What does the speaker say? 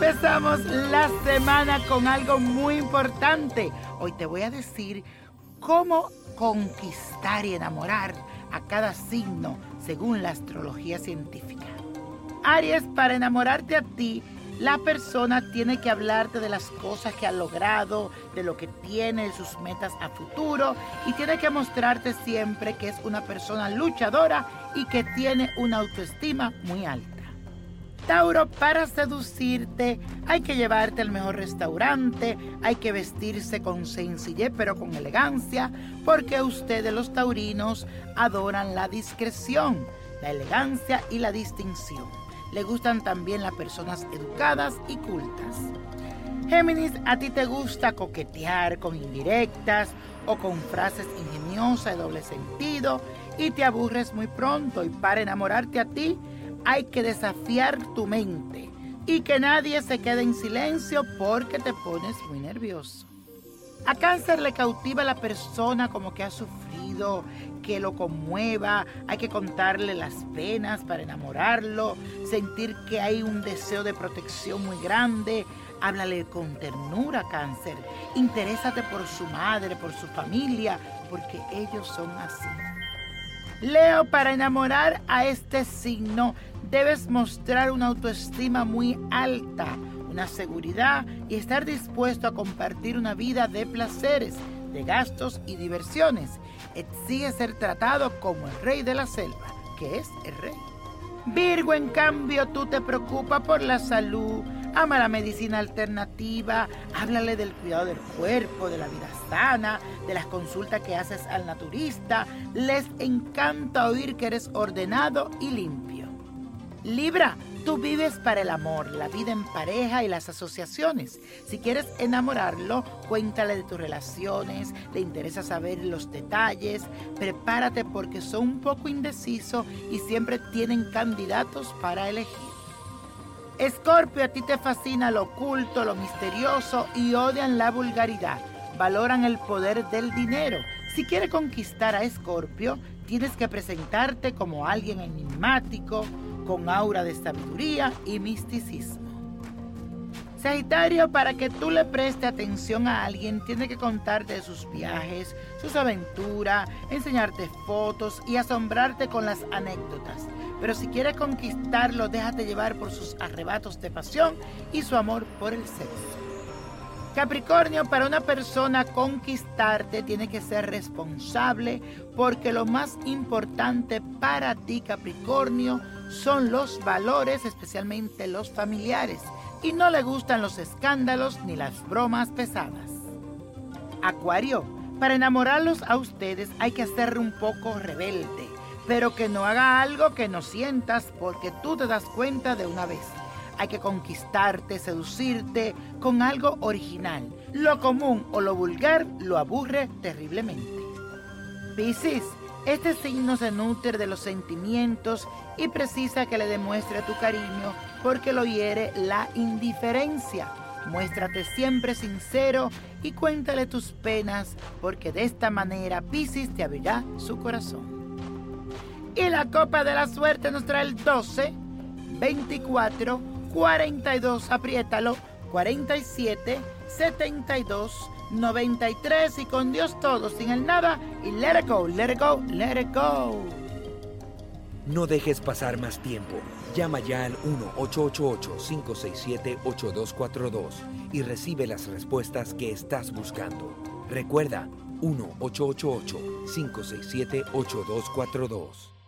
Comenzamos la semana con algo muy importante. Hoy te voy a decir cómo conquistar y enamorar a cada signo según la astrología científica. Aries, para enamorarte a ti, la persona tiene que hablarte de las cosas que ha logrado, de lo que tiene, de sus metas a futuro y tiene que mostrarte siempre que es una persona luchadora y que tiene una autoestima muy alta. Tauro, para seducirte hay que llevarte al mejor restaurante, hay que vestirse con sencillez pero con elegancia, porque ustedes los taurinos adoran la discreción, la elegancia y la distinción. Le gustan también las personas educadas y cultas. Géminis, a ti te gusta coquetear con indirectas o con frases ingeniosas de doble sentido y te aburres muy pronto y para enamorarte a ti hay que desafiar tu mente y que nadie se quede en silencio porque te pones muy nervioso. A cáncer le cautiva a la persona como que ha sufrido, que lo conmueva, hay que contarle las penas para enamorarlo, sentir que hay un deseo de protección muy grande. Háblale con ternura, cáncer. Interésate por su madre, por su familia, porque ellos son así. Leo, para enamorar a este signo debes mostrar una autoestima muy alta, una seguridad y estar dispuesto a compartir una vida de placeres, de gastos y diversiones. Exige ser tratado como el rey de la selva, que es el rey. Virgo, en cambio, tú te preocupas por la salud, ama la medicina alternativa, háblale del cuidado del cuerpo, de la vida sana, de las consultas que haces al naturista. Les encanta oír que eres ordenado y limpio. Libra, tú vives para el amor, la vida en pareja y las asociaciones. Si quieres enamorarlo, cuéntale de tus relaciones, le interesa saber los detalles, prepárate porque son un poco indecisos y siempre tienen candidatos para elegir. Escorpio, a ti te fascina lo oculto, lo misterioso y odian la vulgaridad. Valoran el poder del dinero. Si quieres conquistar a Escorpio, tienes que presentarte como alguien enigmático, con aura de sabiduría y misticismo. Sagitario, para que tú le prestes atención a alguien, tiene que contarte de sus viajes, sus aventuras, enseñarte fotos y asombrarte con las anécdotas. Pero si quieres conquistarlo, déjate llevar por sus arrebatos de pasión y su amor por el sexo. Capricornio, para una persona conquistarte tiene que ser responsable porque lo más importante para ti, Capricornio, son los valores, especialmente los familiares, y no le gustan los escándalos ni las bromas pesadas. Acuario, para enamorarlos a ustedes hay que ser un poco rebelde, pero que no haga algo que no sientas porque tú te das cuenta de una vez. Hay que conquistarte, seducirte con algo original. Lo común o lo vulgar lo aburre terriblemente. Piscis, este signo se nutre de los sentimientos y precisa que le demuestre tu cariño porque lo hiere la indiferencia. Muéstrate siempre sincero y cuéntale tus penas porque de esta manera Piscis te abrirá su corazón. Y la copa de la suerte nos trae el 12, 24, 42, apriétalo, 47, 72, 93 y con Dios todo, sin el nada y let it go, let it go, let it go. No dejes pasar más tiempo. Llama ya al 1-888-567-8242 y recibe las respuestas que estás buscando. Recuerda, 1-888-567-8242.